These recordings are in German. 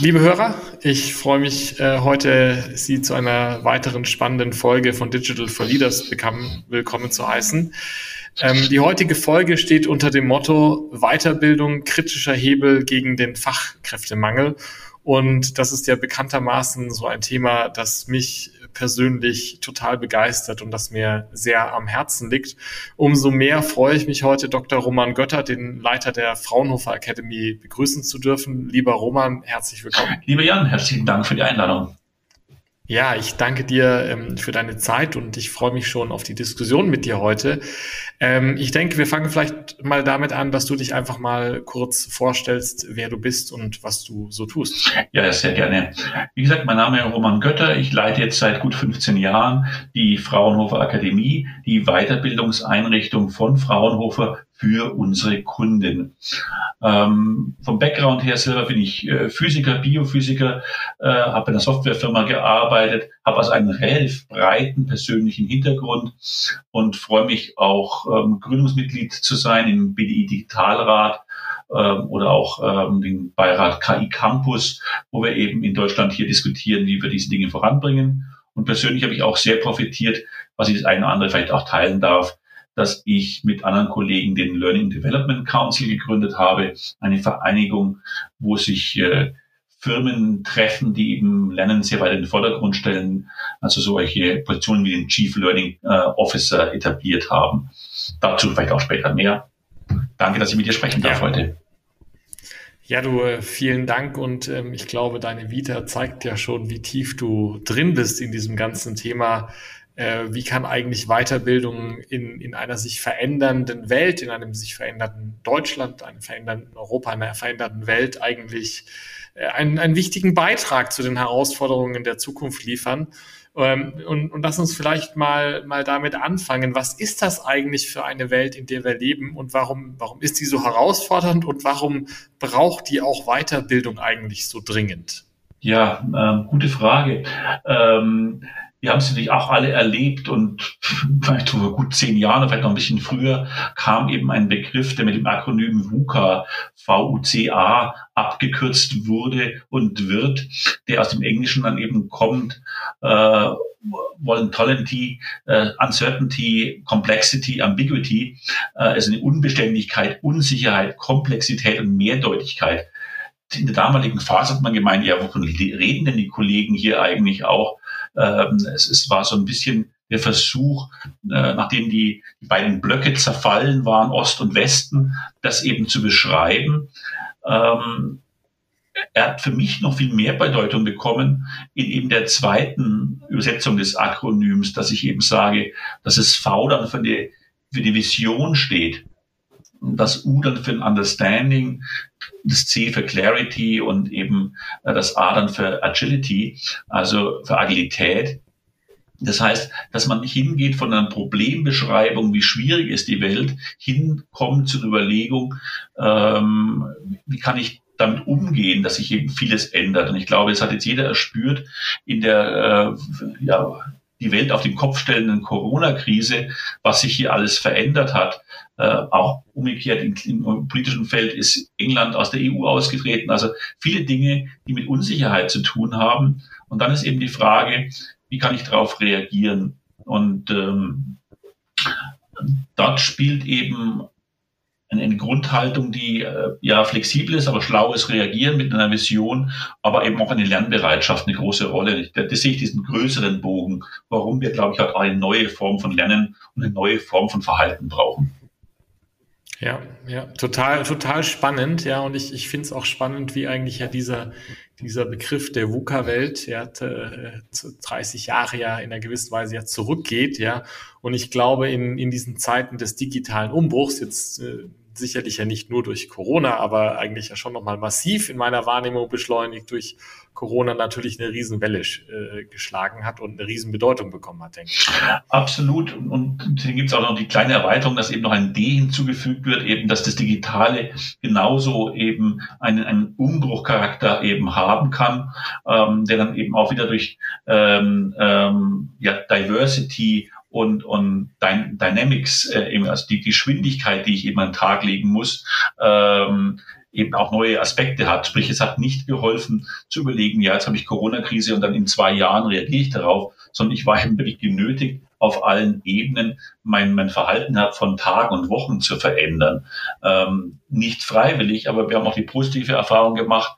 Liebe Hörer, ich freue mich äh, heute, Sie zu einer weiteren spannenden Folge von Digital for Leaders bekam, willkommen zu heißen. Ähm, die heutige Folge steht unter dem Motto Weiterbildung kritischer Hebel gegen den Fachkräftemangel. Und das ist ja bekanntermaßen so ein Thema, das mich persönlich total begeistert und das mir sehr am Herzen liegt. Umso mehr freue ich mich heute, Dr. Roman Götter, den Leiter der Fraunhofer Academy, begrüßen zu dürfen. Lieber Roman, herzlich willkommen. Lieber Jan, herzlichen Dank für die Einladung. Ja, ich danke dir ähm, für deine Zeit und ich freue mich schon auf die Diskussion mit dir heute. Ähm, ich denke, wir fangen vielleicht mal damit an, dass du dich einfach mal kurz vorstellst, wer du bist und was du so tust. Ja, sehr gerne. Wie gesagt, mein Name ist Roman Götter. Ich leite jetzt seit gut 15 Jahren die Fraunhofer Akademie, die Weiterbildungseinrichtung von Fraunhofer für unsere Kunden. Ähm, vom Background her selber bin ich äh, Physiker, Biophysiker, äh, habe in einer Softwarefirma gearbeitet, habe also einen relativ breiten persönlichen Hintergrund und freue mich auch ähm, Gründungsmitglied zu sein im BDI Digitalrat ähm, oder auch ähm, den Beirat KI Campus, wo wir eben in Deutschland hier diskutieren, wie wir diese Dinge voranbringen. Und persönlich habe ich auch sehr profitiert, was ich das eine oder andere vielleicht auch teilen darf, dass ich mit anderen Kollegen den Learning Development Council gegründet habe, eine Vereinigung, wo sich äh, Firmen treffen, die eben Lernen sehr weit in den Vordergrund stellen, also solche Positionen wie den Chief Learning äh, Officer etabliert haben. Dazu vielleicht auch später mehr. Danke, dass ich mit dir sprechen darf ja. heute. Ja, du, äh, vielen Dank und ähm, ich glaube, deine Vita zeigt ja schon, wie tief du drin bist in diesem ganzen Thema äh, wie kann eigentlich Weiterbildung in, in einer sich verändernden Welt, in einem sich verändernden Deutschland, einem verändernden Europa, einer verändernden Welt eigentlich äh, einen, einen wichtigen Beitrag zu den Herausforderungen der Zukunft liefern. Ähm, und, und lass uns vielleicht mal, mal damit anfangen. Was ist das eigentlich für eine Welt, in der wir leben und warum, warum ist die so herausfordernd und warum braucht die auch Weiterbildung eigentlich so dringend? Ja, äh, gute Frage. Ähm, wir haben es natürlich auch alle erlebt und vielleicht vor gut zehn Jahren, vielleicht noch ein bisschen früher, kam eben ein Begriff, der mit dem Akronym VUCA, V-U-C-A, abgekürzt wurde und wird, der aus dem Englischen dann eben kommt, äh, Volatility, äh, Uncertainty, Complexity, Ambiguity, äh, also eine Unbeständigkeit, Unsicherheit, Komplexität und Mehrdeutigkeit. In der damaligen Phase hat man gemeint, ja, wovon reden denn die Kollegen hier eigentlich auch? Ähm, es, es war so ein bisschen der Versuch, äh, nachdem die, die beiden Blöcke zerfallen waren, Ost und Westen, das eben zu beschreiben. Ähm, er hat für mich noch viel mehr Bedeutung bekommen in eben der zweiten Übersetzung des Akronyms, dass ich eben sage, dass es V dann für die, für die Vision steht, das U dann für ein Understanding, das C für Clarity und eben äh, das A dann für Agility, also für Agilität. Das heißt, dass man hingeht von einer Problembeschreibung, wie schwierig ist die Welt, hinkommt zur Überlegung, ähm, wie kann ich damit umgehen, dass sich eben vieles ändert. Und ich glaube, es hat jetzt jeder erspürt in der äh, ja, die Welt auf den Kopf stellenden Corona-Krise, was sich hier alles verändert hat. Äh, auch umgekehrt im, im, politischen Feld ist England aus der EU ausgetreten. Also viele Dinge, die mit Unsicherheit zu tun haben. Und dann ist eben die Frage, wie kann ich darauf reagieren? Und ähm, dort spielt eben eine Grundhaltung, die äh, ja flexibel ist, aber schlaues Reagieren mit einer Vision, aber eben auch eine Lernbereitschaft eine große Rolle. Das, das sehe ich diesen größeren Bogen, warum wir, glaube ich, auch eine neue Form von Lernen und eine neue Form von Verhalten brauchen. Ja, ja, total, total spannend, ja, und ich, ich finde es auch spannend, wie eigentlich ja dieser, dieser Begriff der VUCA-Welt, ja, äh, 30 Jahre ja in einer gewissen Weise ja zurückgeht, ja, und ich glaube, in, in diesen Zeiten des digitalen Umbruchs, jetzt äh, sicherlich ja nicht nur durch Corona, aber eigentlich ja schon nochmal massiv in meiner Wahrnehmung beschleunigt durch Corona natürlich eine Riesenwelle äh, geschlagen hat und eine Riesenbedeutung bekommen hat, denke ich. Absolut. Und hier gibt es auch noch die kleine Erweiterung, dass eben noch ein D hinzugefügt wird, eben, dass das Digitale genauso eben einen, einen Umbruchcharakter eben haben kann, ähm, der dann eben auch wieder durch ähm, ähm, ja, Diversity und, und Dynamics, äh, eben, also die Geschwindigkeit, die ich eben an den Tag legen muss, ähm, eben auch neue Aspekte hat. Sprich, es hat nicht geholfen zu überlegen, ja, jetzt habe ich Corona-Krise und dann in zwei Jahren reagiere ich darauf, sondern ich war eben wirklich genötigt, auf allen Ebenen mein, mein Verhalten von Tagen und Wochen zu verändern. Ähm, nicht freiwillig, aber wir haben auch die positive Erfahrung gemacht,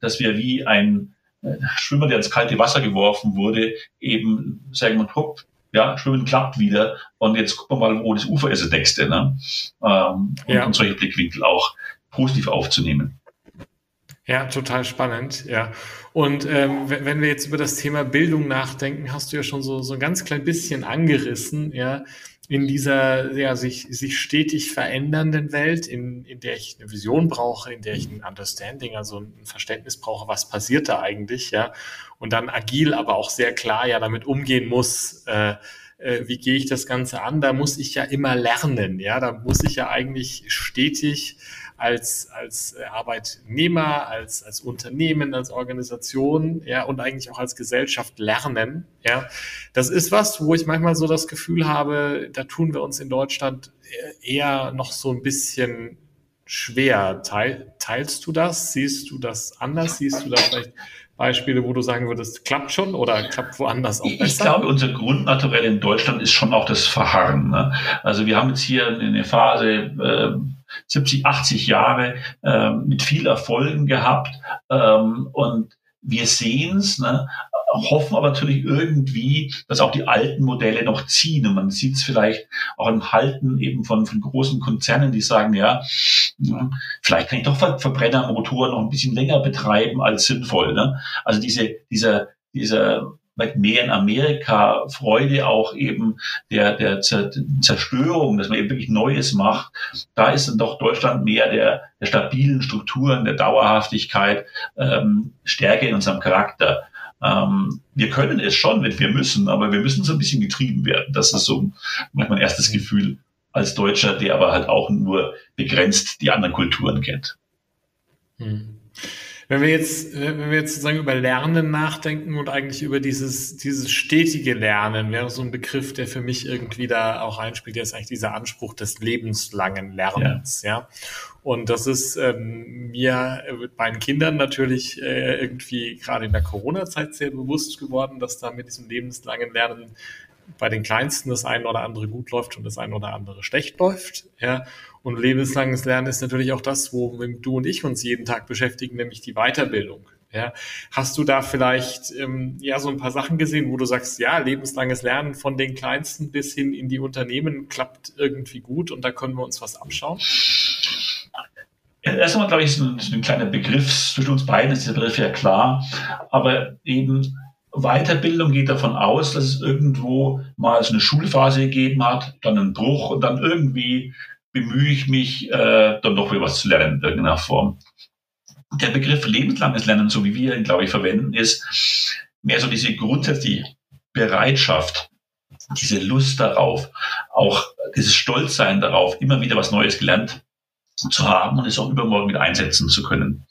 dass wir wie ein äh, Schwimmer, der ins kalte Wasser geworfen wurde, eben sagen wir, hopp, ja, Schwimmen klappt wieder und jetzt gucken wir mal, wo das Ufer ist das nächste. Ne? Ähm, ja. und solche Blickwinkel auch positiv aufzunehmen. Ja, total spannend, ja. Und ähm, wenn wir jetzt über das Thema Bildung nachdenken, hast du ja schon so, so ein ganz klein bisschen angerissen, ja, in dieser ja, sich, sich stetig verändernden Welt, in, in der ich eine Vision brauche, in der ich ein Understanding, also ein Verständnis brauche, was passiert da eigentlich, ja, und dann agil, aber auch sehr klar ja damit umgehen muss, äh, äh, wie gehe ich das Ganze an, da muss ich ja immer lernen, ja, da muss ich ja eigentlich stetig als, als äh, Arbeitnehmer, als, als Unternehmen, als Organisation, ja, und eigentlich auch als Gesellschaft lernen, ja. Das ist was, wo ich manchmal so das Gefühl habe, da tun wir uns in Deutschland eher noch so ein bisschen schwer. Teil, teilst du das? Siehst du das anders? Siehst du da vielleicht Beispiele, wo du sagen würdest, klappt schon oder klappt woanders auch besser? Ich glaube, unser Grundnaturell in Deutschland ist schon auch das Verharren. Ne? Also wir haben jetzt hier eine Phase, äh, 70, 80 Jahre äh, mit viel Erfolgen gehabt ähm, und wir sehen es, ne, hoffen aber natürlich irgendwie, dass auch die alten Modelle noch ziehen. Und man sieht es vielleicht auch im Halten eben von, von großen Konzernen, die sagen, ja, vielleicht kann ich doch Verbrennermotoren noch ein bisschen länger betreiben als sinnvoll. Ne? Also diese, dieser, dieser mehr in Amerika Freude auch eben der, der Zerstörung, dass man eben wirklich Neues macht. Da ist dann doch Deutschland mehr der, der stabilen Strukturen, der Dauerhaftigkeit, ähm, Stärke in unserem Charakter. Ähm, wir können es schon, wenn wir müssen, aber wir müssen so ein bisschen getrieben werden. Das ist so mein erstes Gefühl als Deutscher, der aber halt auch nur begrenzt die anderen Kulturen kennt. Hm. Wenn wir jetzt, wenn wir jetzt sozusagen über Lernen nachdenken und eigentlich über dieses, dieses stetige Lernen, wäre so ein Begriff, der für mich irgendwie da auch einspielt, der ist eigentlich dieser Anspruch des lebenslangen Lernens, ja. ja? Und das ist ähm, mir mit meinen Kindern natürlich äh, irgendwie gerade in der Corona-Zeit sehr bewusst geworden, dass da mit diesem lebenslangen Lernen bei den Kleinsten das eine oder andere gut läuft und das eine oder andere schlecht läuft. Ja. Und lebenslanges Lernen ist natürlich auch das, wo du und ich uns jeden Tag beschäftigen, nämlich die Weiterbildung. Ja. Hast du da vielleicht ähm, ja so ein paar Sachen gesehen, wo du sagst, ja, lebenslanges Lernen von den Kleinsten bis hin in die Unternehmen klappt irgendwie gut und da können wir uns was abschauen? Erst einmal, glaube ich, ist ein, ist ein kleiner Begriff zwischen uns beiden, ist der Begriff ja klar. Aber eben Weiterbildung geht davon aus, dass es irgendwo mal so eine Schulphase gegeben hat, dann einen Bruch und dann irgendwie bemühe ich mich, äh, dann doch wieder was zu lernen in irgendeiner Form. Der Begriff lebenslanges Lernen, so wie wir ihn, glaube ich, verwenden, ist mehr so diese grundsätzliche Bereitschaft, diese Lust darauf, auch dieses Stolzsein darauf, immer wieder was Neues gelernt zu haben und es auch übermorgen wieder einsetzen zu können.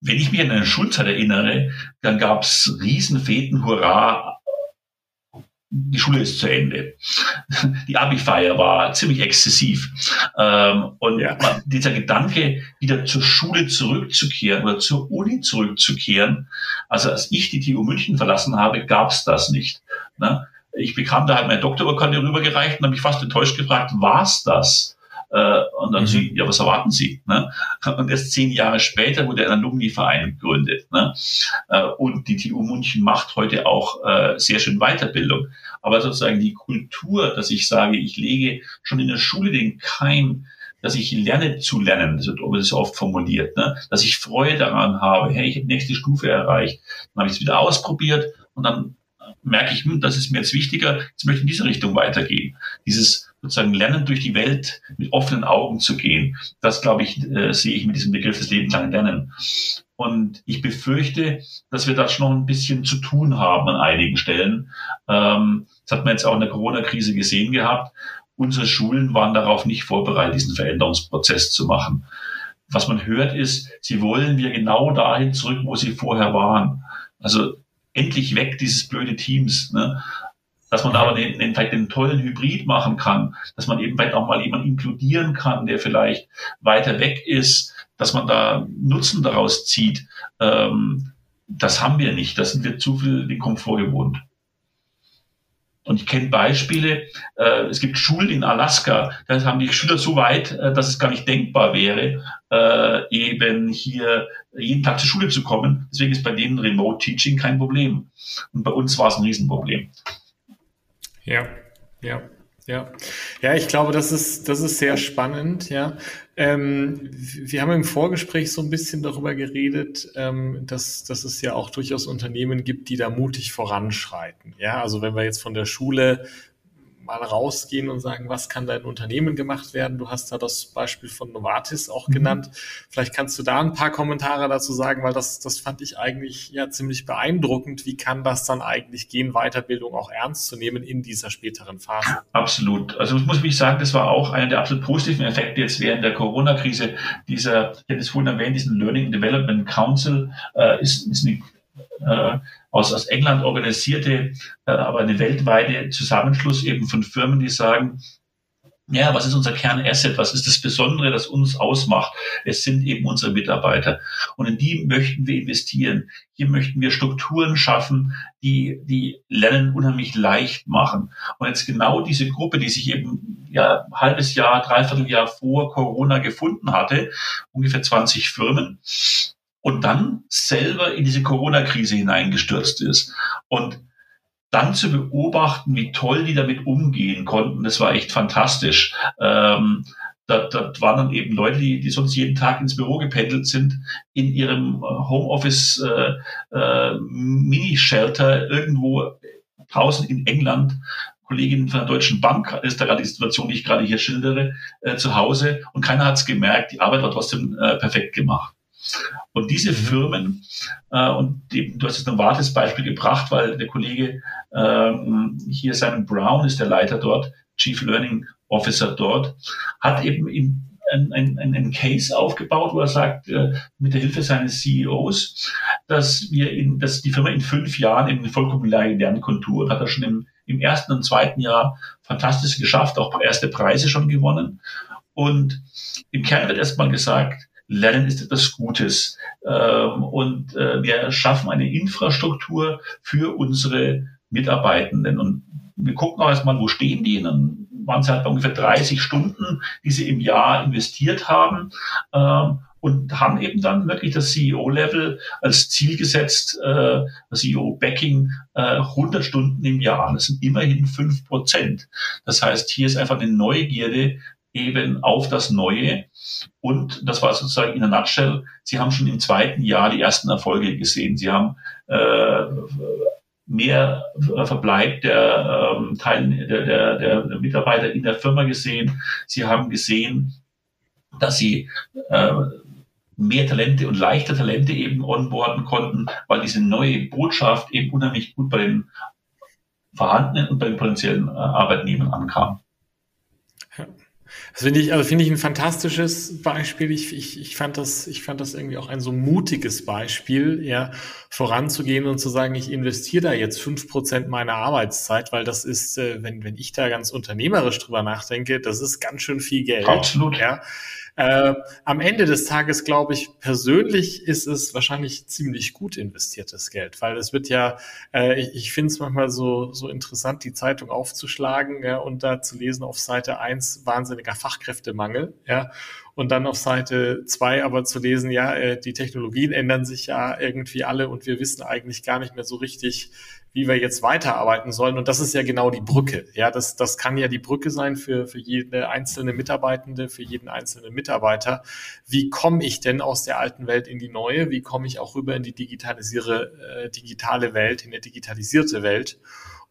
Wenn ich mich an eine Schulzeit erinnere, dann gab es Riesenfeten, Hurra, die Schule ist zu Ende. Die Abi-Feier war ziemlich exzessiv. Ähm, und ja. dieser Gedanke, wieder zur Schule zurückzukehren oder zur Uni zurückzukehren, also als ich die TU München verlassen habe, gab es das nicht. Ne? Ich bekam da halt meine Doktorurkunde rübergereicht und habe mich fast enttäuscht gefragt, war's das? Äh, und dann mhm. sie, ja, was erwarten Sie? Ne? Und erst zehn Jahre später wurde ein Alumni-Verein gegründet. Ne? Äh, und die TU München macht heute auch äh, sehr schön Weiterbildung. Aber sozusagen die Kultur, dass ich sage, ich lege schon in der Schule den Keim, dass ich lerne zu lernen, das wird das oft formuliert, ne? dass ich Freude daran habe, hey, ich habe nächste Stufe erreicht, dann habe ich es wieder ausprobiert und dann merke ich, hm, das ist mir jetzt wichtiger, jetzt möchte ich in diese Richtung weitergehen. Dieses sozusagen lernen, durch die Welt mit offenen Augen zu gehen. Das, glaube ich, äh, sehe ich mit diesem Begriff des lebenslangen Lernen. Und ich befürchte, dass wir da schon ein bisschen zu tun haben an einigen Stellen. Ähm, das hat man jetzt auch in der Corona-Krise gesehen gehabt. Unsere Schulen waren darauf nicht vorbereitet, diesen Veränderungsprozess zu machen. Was man hört ist, sie wollen wir genau dahin zurück, wo sie vorher waren. Also endlich weg dieses blöde Teams. Ne? Dass man aber den, den, vielleicht einen tollen Hybrid machen kann, dass man eben vielleicht auch mal jemanden inkludieren kann, der vielleicht weiter weg ist, dass man da Nutzen daraus zieht. Ähm, das haben wir nicht. Das sind wir zu viel den Komfort gewohnt. Und ich kenne Beispiele, äh, es gibt Schulen in Alaska, da haben die Schüler so weit, äh, dass es gar nicht denkbar wäre, äh, eben hier jeden Tag zur Schule zu kommen. Deswegen ist bei denen Remote Teaching kein Problem. Und bei uns war es ein Riesenproblem. Ja, ja. Ja, ja, ich glaube, das ist, das ist sehr spannend, ja. Ähm, wir haben im Vorgespräch so ein bisschen darüber geredet, ähm, dass, dass es ja auch durchaus Unternehmen gibt, die da mutig voranschreiten. Ja, also wenn wir jetzt von der Schule mal rausgehen und sagen, was kann da in Unternehmen gemacht werden? Du hast da das Beispiel von Novartis auch mhm. genannt. Vielleicht kannst du da ein paar Kommentare dazu sagen, weil das, das fand ich eigentlich ja ziemlich beeindruckend. Wie kann das dann eigentlich gehen, Weiterbildung auch ernst zu nehmen in dieser späteren Phase? Absolut. Also ich muss mich sagen, das war auch einer der absolut positiven Effekte jetzt während der Corona-Krise. Dieser, ich hatte es vorhin erwähnt, diesen Learning Development Council äh, ist, ist eine äh, aus, aus England organisierte, äh, aber eine weltweite Zusammenschluss eben von Firmen, die sagen, ja, was ist unser Kernasset? Was ist das Besondere, das uns ausmacht? Es sind eben unsere Mitarbeiter. Und in die möchten wir investieren. Hier möchten wir Strukturen schaffen, die, die Lernen unheimlich leicht machen. Und jetzt genau diese Gruppe, die sich eben ja, halbes Jahr, dreiviertel Jahr vor Corona gefunden hatte, ungefähr 20 Firmen, und dann selber in diese Corona-Krise hineingestürzt ist. Und dann zu beobachten, wie toll die damit umgehen konnten, das war echt fantastisch. Ähm, da, da waren dann eben Leute, die, die sonst jeden Tag ins Büro gependelt sind, in ihrem Homeoffice äh, äh, Mini-Shelter irgendwo draußen in England Kolleginnen von der Deutschen Bank ist da gerade die Situation, die ich gerade hier schildere, äh, zu Hause und keiner hat es gemerkt. Die Arbeit war trotzdem äh, perfekt gemacht. Und diese. Firmen, äh, und die, du hast jetzt ein Novartis Beispiel gebracht, weil der Kollege ähm, hier Simon Brown ist der Leiter dort, Chief Learning Officer dort, hat eben in einen, einen Case aufgebaut, wo er sagt, äh, mit der Hilfe seines CEOs, dass wir in, dass die Firma in fünf Jahren eben eine vollkommen Lernkultur hat er schon im, im ersten und zweiten Jahr fantastisch geschafft, auch erste Preise schon gewonnen. Und im Kern wird erstmal gesagt, Lernen ist etwas Gutes. Ähm, und äh, wir schaffen eine Infrastruktur für unsere Mitarbeitenden. Und wir gucken auch erstmal, wo stehen die? Dann waren es halt ungefähr 30 Stunden, die sie im Jahr investiert haben. Ähm, und haben eben dann wirklich das CEO-Level als Ziel gesetzt, äh, CEO-Backing, äh, 100 Stunden im Jahr. Das sind immerhin fünf Prozent. Das heißt, hier ist einfach eine Neugierde eben auf das Neue. Und das war sozusagen in der Nutshell, Sie haben schon im zweiten Jahr die ersten Erfolge gesehen. Sie haben äh, mehr Verbleib der, ähm, Teil, der, der, der Mitarbeiter in der Firma gesehen. Sie haben gesehen, dass sie äh, mehr Talente und leichter Talente eben onboarden konnten, weil diese neue Botschaft eben unheimlich gut bei den vorhandenen und bei den potenziellen äh, Arbeitnehmern ankam. Das finde ich, also finde ich ein fantastisches Beispiel. Ich, ich, ich fand das, ich fand das irgendwie auch ein so mutiges Beispiel, ja, voranzugehen und zu sagen, ich investiere da jetzt fünf Prozent meiner Arbeitszeit, weil das ist, äh, wenn, wenn ich da ganz unternehmerisch drüber nachdenke, das ist ganz schön viel Geld. Absolut. Ja. Äh, am Ende des Tages glaube ich persönlich ist es wahrscheinlich ziemlich gut investiertes Geld, weil es wird ja, äh, ich, ich finde es manchmal so, so interessant, die Zeitung aufzuschlagen ja, und da zu lesen auf Seite eins wahnsinniger Fachkräftemangel, ja, und dann auf Seite zwei aber zu lesen, ja, äh, die Technologien ändern sich ja irgendwie alle und wir wissen eigentlich gar nicht mehr so richtig, wie wir jetzt weiterarbeiten sollen. Und das ist ja genau die Brücke. Ja, das, das kann ja die Brücke sein für, für jede einzelne Mitarbeitende, für jeden einzelnen Mitarbeiter. Wie komme ich denn aus der alten Welt in die neue? Wie komme ich auch rüber in die digitalisiere, äh, digitale Welt, in die digitalisierte Welt?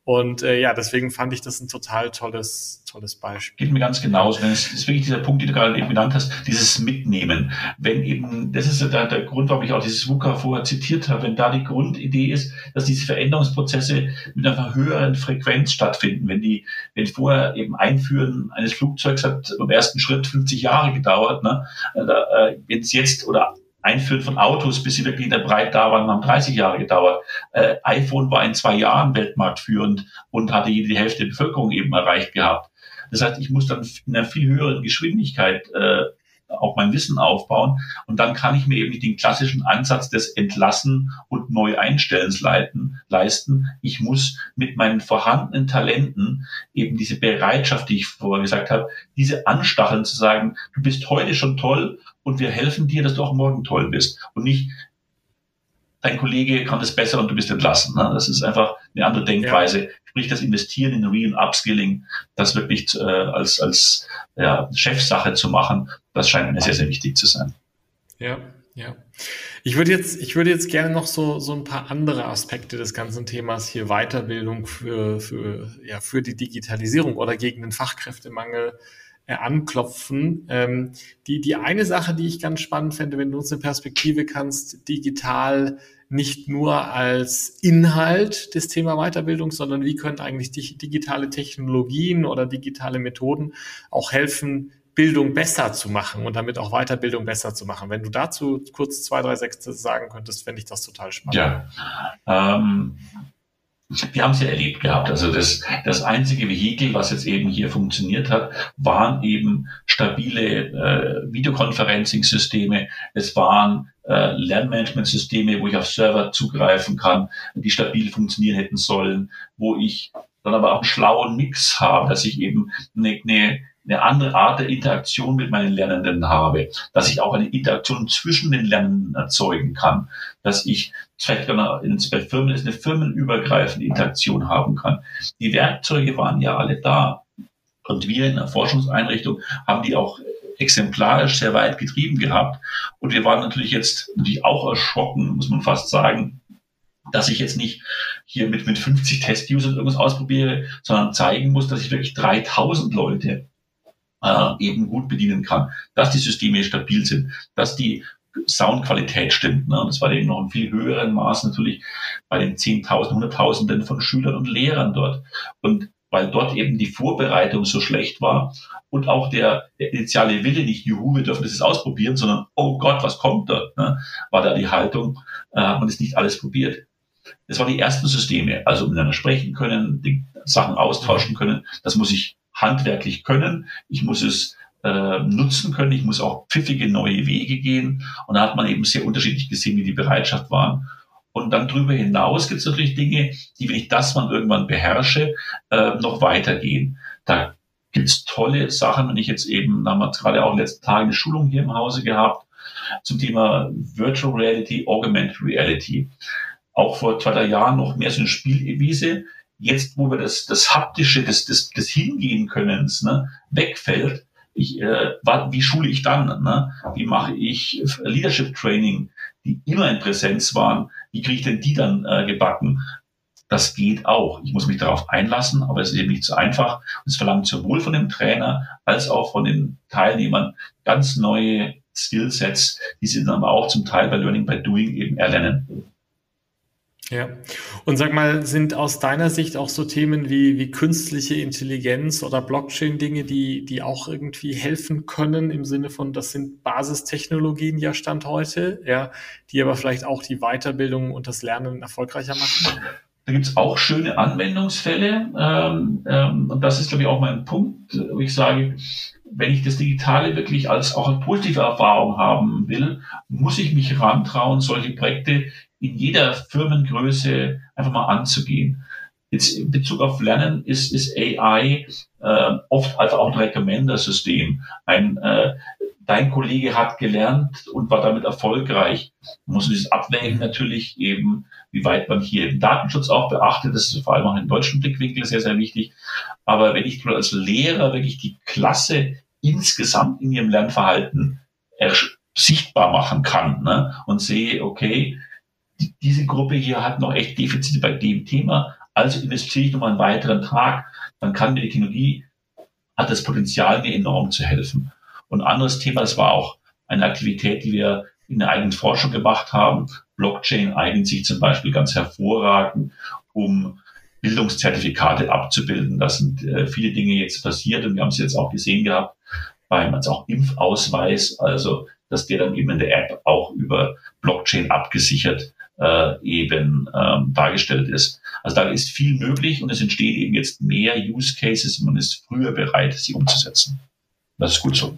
Und äh, ja, deswegen fand ich das ein total tolles, tolles Beispiel. Geht mir ganz genauso. Das ist wirklich dieser Punkt, den du gerade eben genannt hast, dieses Mitnehmen. Wenn eben, das ist der, der Grund, warum ich auch dieses VUCA vorher zitiert habe, wenn da die Grundidee ist, dass diese Veränderungsprozesse mit einer höheren Frequenz stattfinden. Wenn die, wenn vorher eben Einführen eines Flugzeugs hat im ersten Schritt 50 Jahre gedauert, ne? Äh, wenn es jetzt oder Einführen von Autos, bis sie wirklich in der Breite da waren, haben 30 Jahre gedauert. Äh, iPhone war in zwei Jahren weltmarktführend und hatte die Hälfte der Bevölkerung eben erreicht gehabt. Das heißt, ich muss dann in einer viel höheren Geschwindigkeit äh, auch mein Wissen aufbauen. Und dann kann ich mir eben nicht den klassischen Ansatz des Entlassen und Neueinstellens leiten, leisten. Ich muss mit meinen vorhandenen Talenten eben diese Bereitschaft, die ich vorher gesagt habe, diese anstacheln zu sagen, du bist heute schon toll und wir helfen dir, dass du auch morgen toll bist. Und nicht, dein Kollege kann das besser und du bist entlassen. Ne? Das ist einfach eine andere Denkweise. Ja. Sprich, das Investieren in Re- und Upskilling, das wirklich äh, als, als ja, Chefsache zu machen, das scheint mir sehr, sehr wichtig zu sein. Ja, ja. Ich würde jetzt, ich würde jetzt gerne noch so, so ein paar andere Aspekte des ganzen Themas hier Weiterbildung für, für, ja, für die Digitalisierung oder gegen den Fachkräftemangel äh, anklopfen. Ähm, die, die eine Sache, die ich ganz spannend fände, wenn du uns eine Perspektive kannst, digital nicht nur als Inhalt des Thema Weiterbildung, sondern wie können eigentlich digitale Technologien oder digitale Methoden auch helfen, Bildung besser zu machen und damit auch Weiterbildung besser zu machen. Wenn du dazu kurz zwei, drei Sätze sagen könntest, fände ich das total spannend. Ja, ähm, wir haben es ja erlebt gehabt. Also das, das einzige Vehikel, was jetzt eben hier funktioniert hat, waren eben stabile äh, Videoconferencing-Systeme. Es waren äh, Lernmanagement-Systeme, wo ich auf Server zugreifen kann, die stabil funktionieren hätten sollen, wo ich dann aber auch einen schlauen Mix habe, dass ich eben eine, eine eine andere Art der Interaktion mit meinen Lernenden habe, dass ich auch eine Interaktion zwischen den Lernenden erzeugen kann, dass ich vielleicht bei Firmen ist eine firmenübergreifende Interaktion haben kann. Die Werkzeuge waren ja alle da. Und wir in der Forschungseinrichtung haben die auch exemplarisch sehr weit getrieben gehabt. Und wir waren natürlich jetzt natürlich auch erschrocken, muss man fast sagen, dass ich jetzt nicht hier mit, mit 50 Test-Usern irgendwas ausprobiere, sondern zeigen muss, dass ich wirklich 3000 Leute äh, eben gut bedienen kann, dass die Systeme stabil sind, dass die Soundqualität stimmt. Ne? Und das war eben noch in viel höheren Maß natürlich bei den Zehntausenden, Hunderttausenden von Schülern und Lehrern dort. Und weil dort eben die Vorbereitung so schlecht war und auch der, der initiale Wille nicht, juhu, wir dürfen das jetzt ausprobieren, sondern, oh Gott, was kommt da? Ne? War da die Haltung, äh, hat man das nicht alles probiert. Das waren die ersten Systeme, also miteinander sprechen können, die Sachen austauschen können. Das muss ich handwerklich können. Ich muss es äh, nutzen können. Ich muss auch pfiffige neue Wege gehen. Und da hat man eben sehr unterschiedlich gesehen, wie die Bereitschaft waren. Und dann darüber hinaus gibt es natürlich Dinge, die, wenn ich das mal irgendwann beherrsche, äh, noch weitergehen. Da gibt es tolle Sachen. Wenn ich jetzt eben, da haben wir gerade auch in den letzten Tagen eine Schulung hier im Hause gehabt zum Thema Virtual Reality, Augmented Reality. Auch vor zwei, drei Jahren noch mehr so eine Spielwiese jetzt, wo wir das, das haptische, das, das, das Hingehen können, ne, wegfällt, ich, äh, wie schule ich dann? Ne? Wie mache ich Leadership Training, die immer in Präsenz waren? Wie kriege ich denn die dann äh, gebacken? Das geht auch. Ich muss mich darauf einlassen, aber es ist eben nicht so einfach. Und es verlangt sowohl von dem Trainer als auch von den Teilnehmern ganz neue Skillsets, die sie dann aber auch zum Teil bei Learning by Doing eben erlernen. Ja. Und sag mal, sind aus deiner Sicht auch so Themen wie, wie künstliche Intelligenz oder Blockchain-Dinge, die, die auch irgendwie helfen können im Sinne von, das sind Basistechnologien ja Stand heute, ja, die aber vielleicht auch die Weiterbildung und das Lernen erfolgreicher machen? Da gibt's auch schöne Anwendungsfälle. Ähm, ähm, und das ist, glaube ich, auch mein Punkt, wo ich sage, wenn ich das Digitale wirklich als auch als positive Erfahrung haben will, muss ich mich rantrauen, solche Projekte in jeder Firmengröße einfach mal anzugehen. Jetzt in Bezug auf Lernen ist, ist AI äh, oft einfach auch ein Recommender-System. Ein, äh, dein Kollege hat gelernt und war damit erfolgreich. Man muss dieses abwägen natürlich eben, wie weit man hier den Datenschutz auch beachtet. Das ist vor allem auch im deutschen Blickwinkel sehr, sehr wichtig. Aber wenn ich als Lehrer wirklich die Klasse insgesamt in ihrem Lernverhalten sichtbar machen kann ne, und sehe, okay, diese Gruppe hier hat noch echt Defizite bei dem Thema, Also investiere ich nochmal einen weiteren Tag, dann kann mir die Technologie, hat das Potenzial, mir enorm zu helfen. Und anderes Thema, das war auch eine Aktivität, die wir in der eigenen Forschung gemacht haben. Blockchain eignet sich zum Beispiel ganz hervorragend, um Bildungszertifikate abzubilden. Das sind äh, viele Dinge jetzt passiert und wir haben es jetzt auch gesehen gehabt beim also auch Impfausweis, also dass der dann eben in der App auch über Blockchain abgesichert äh, eben ähm, dargestellt ist. Also da ist viel möglich und es entstehen eben jetzt mehr Use Cases und man ist früher bereit, sie umzusetzen. Das ist gut so.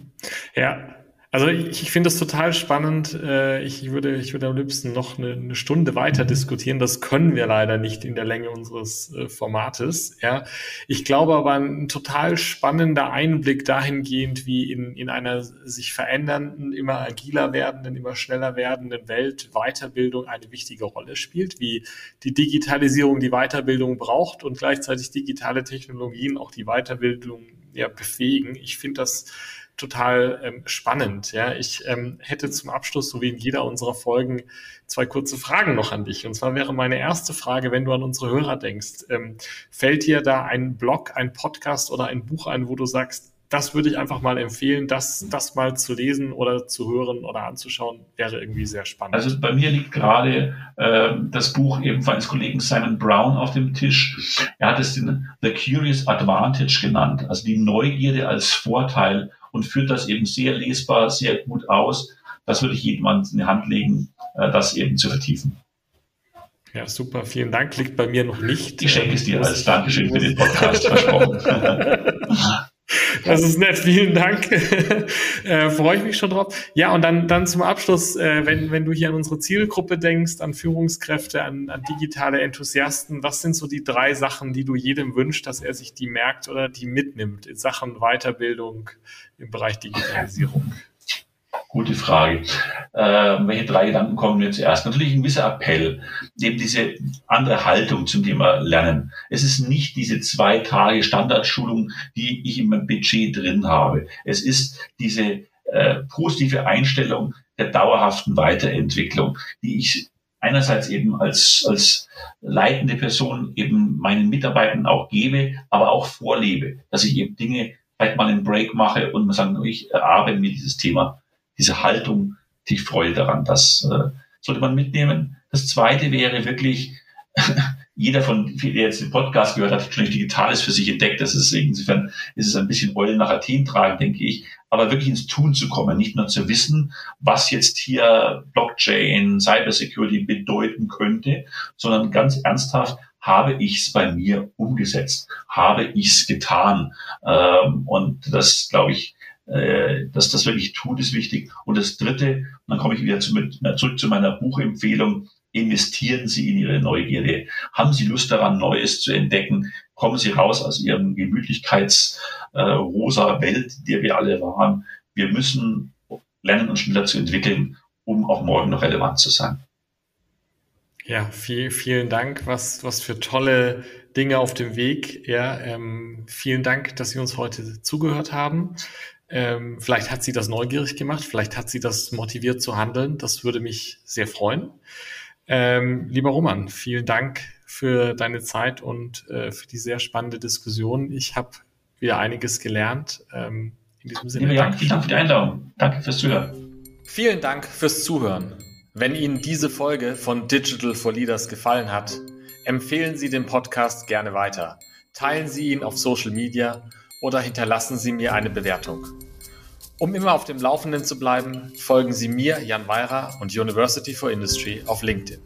Ja, also ich, ich finde das total spannend. Äh, ich würde, ich würde am liebsten noch eine, eine, Stunde weiter diskutieren. Das können wir leider nicht in der Länge unseres äh, Formates. Ja, ich glaube aber ein total spannender Einblick dahingehend, wie in, in einer sich verändernden, immer agiler werdenden, immer schneller werdenden Welt Weiterbildung eine wichtige Rolle spielt, wie die Digitalisierung die Weiterbildung braucht und gleichzeitig digitale Technologien auch die Weiterbildung ja, befähigen. Ich finde das total ähm, spannend. Ja, ich ähm, hätte zum Abschluss, so wie in jeder unserer Folgen, zwei kurze Fragen noch an dich. Und zwar wäre meine erste Frage, wenn du an unsere Hörer denkst, ähm, fällt dir da ein Blog, ein Podcast oder ein Buch ein, wo du sagst, das würde ich einfach mal empfehlen, das, das mal zu lesen oder zu hören oder anzuschauen, wäre irgendwie sehr spannend. Also bei mir liegt gerade äh, das Buch eben meines Kollegen Simon Brown auf dem Tisch. Er hat es den The Curious Advantage genannt, also die Neugierde als Vorteil und führt das eben sehr lesbar, sehr gut aus. Das würde ich jedem in die Hand legen, äh, das eben zu vertiefen. Ja, super, vielen Dank. Liegt bei mir noch nicht. Ich schenke es dir als Dankeschön für den Podcast versprochen. Das ist nett, vielen Dank. äh, Freue ich mich schon drauf. Ja, und dann, dann zum Abschluss, äh, wenn, wenn du hier an unsere Zielgruppe denkst, an Führungskräfte, an, an digitale Enthusiasten, was sind so die drei Sachen, die du jedem wünschst, dass er sich die merkt oder die mitnimmt in Sachen Weiterbildung im Bereich Digitalisierung? Gute Frage. Äh, welche drei Gedanken kommen mir zuerst? Natürlich ein gewisser Appell, eben diese andere Haltung zum Thema Lernen. Es ist nicht diese zwei Tage Standardschulung, die ich in meinem Budget drin habe. Es ist diese äh, positive Einstellung der dauerhaften Weiterentwicklung, die ich einerseits eben als, als leitende Person eben meinen Mitarbeitern auch gebe, aber auch vorlebe, dass ich eben Dinge vielleicht mal einen Break mache und man sagt, ich erarbeite mir dieses Thema diese Haltung, die Freude daran, das äh, sollte man mitnehmen. Das zweite wäre wirklich, jeder von, der jetzt den Podcast gehört hat, hat schon Digitales für sich entdeckt. Das ist insofern ist es ein bisschen Eulen nach Athen tragen, denke ich. Aber wirklich ins Tun zu kommen, nicht nur zu wissen, was jetzt hier Blockchain, Cybersecurity bedeuten könnte, sondern ganz ernsthaft, habe ich es bei mir umgesetzt? Habe ich es getan? Ähm, und das, glaube ich, äh, dass das wirklich tut, ist wichtig. Und das Dritte, und dann komme ich wieder zu, mit, zurück zu meiner Buchempfehlung, investieren Sie in Ihre Neugierde. Haben Sie Lust daran, Neues zu entdecken? Kommen Sie raus aus Ihrem Gemütlichkeits-rosa äh, Welt, in der wir alle waren. Wir müssen lernen, uns schneller zu entwickeln, um auch morgen noch relevant zu sein. Ja, viel, vielen Dank. Was, was für tolle Dinge auf dem Weg. Ja, ähm, vielen Dank, dass Sie uns heute zugehört haben. Ähm, vielleicht hat sie das neugierig gemacht, vielleicht hat sie das motiviert zu handeln. Das würde mich sehr freuen. Ähm, lieber Roman, vielen Dank für deine Zeit und äh, für die sehr spannende Diskussion. Ich habe wieder einiges gelernt. Ähm, in diesem Sinne. Ja, vielen Dank für die Einladung. Danke fürs Zuhören. Vielen Dank fürs Zuhören. Wenn Ihnen diese Folge von Digital for Leaders gefallen hat, empfehlen Sie den Podcast gerne weiter. Teilen Sie ihn auf Social Media oder hinterlassen Sie mir eine Bewertung. Um immer auf dem Laufenden zu bleiben, folgen Sie mir, Jan Weirer und University for Industry auf LinkedIn.